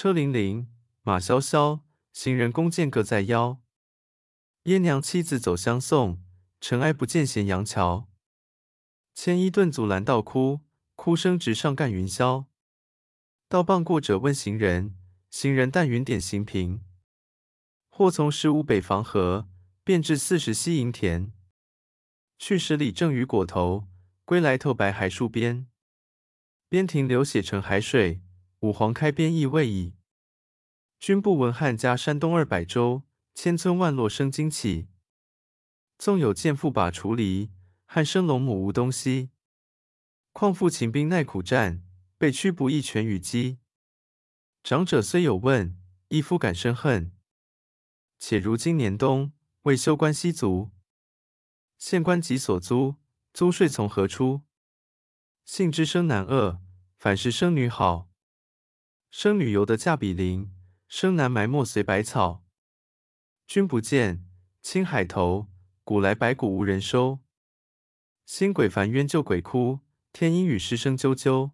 车铃铃，马萧萧，行人弓箭各在腰。爷娘妻子走相送，尘埃不见咸阳桥。牵衣顿足拦道哭，哭声直上干云霄。道傍过者问行人，行人但云点行频。或从十五北防河，便至四十西营田。去十里正与裹头，归来头白海树边。边庭流血成海水，五黄开边意未已。君不闻汉家山东二百州，千村万落生荆杞。纵有剑妇把锄犁，汉生龙母无东西。况复秦兵耐苦战，被驱不易犬与鸡。长者虽有问，亦夫感生恨。且如今年冬，未休关西卒。县官急索租，租税从何出？幸知生男恶，反是生女好。生女犹得嫁比邻，生男埋没随百草。君不见，青海头，古来白骨无人收。新鬼烦冤旧鬼哭，天阴雨湿声啾啾。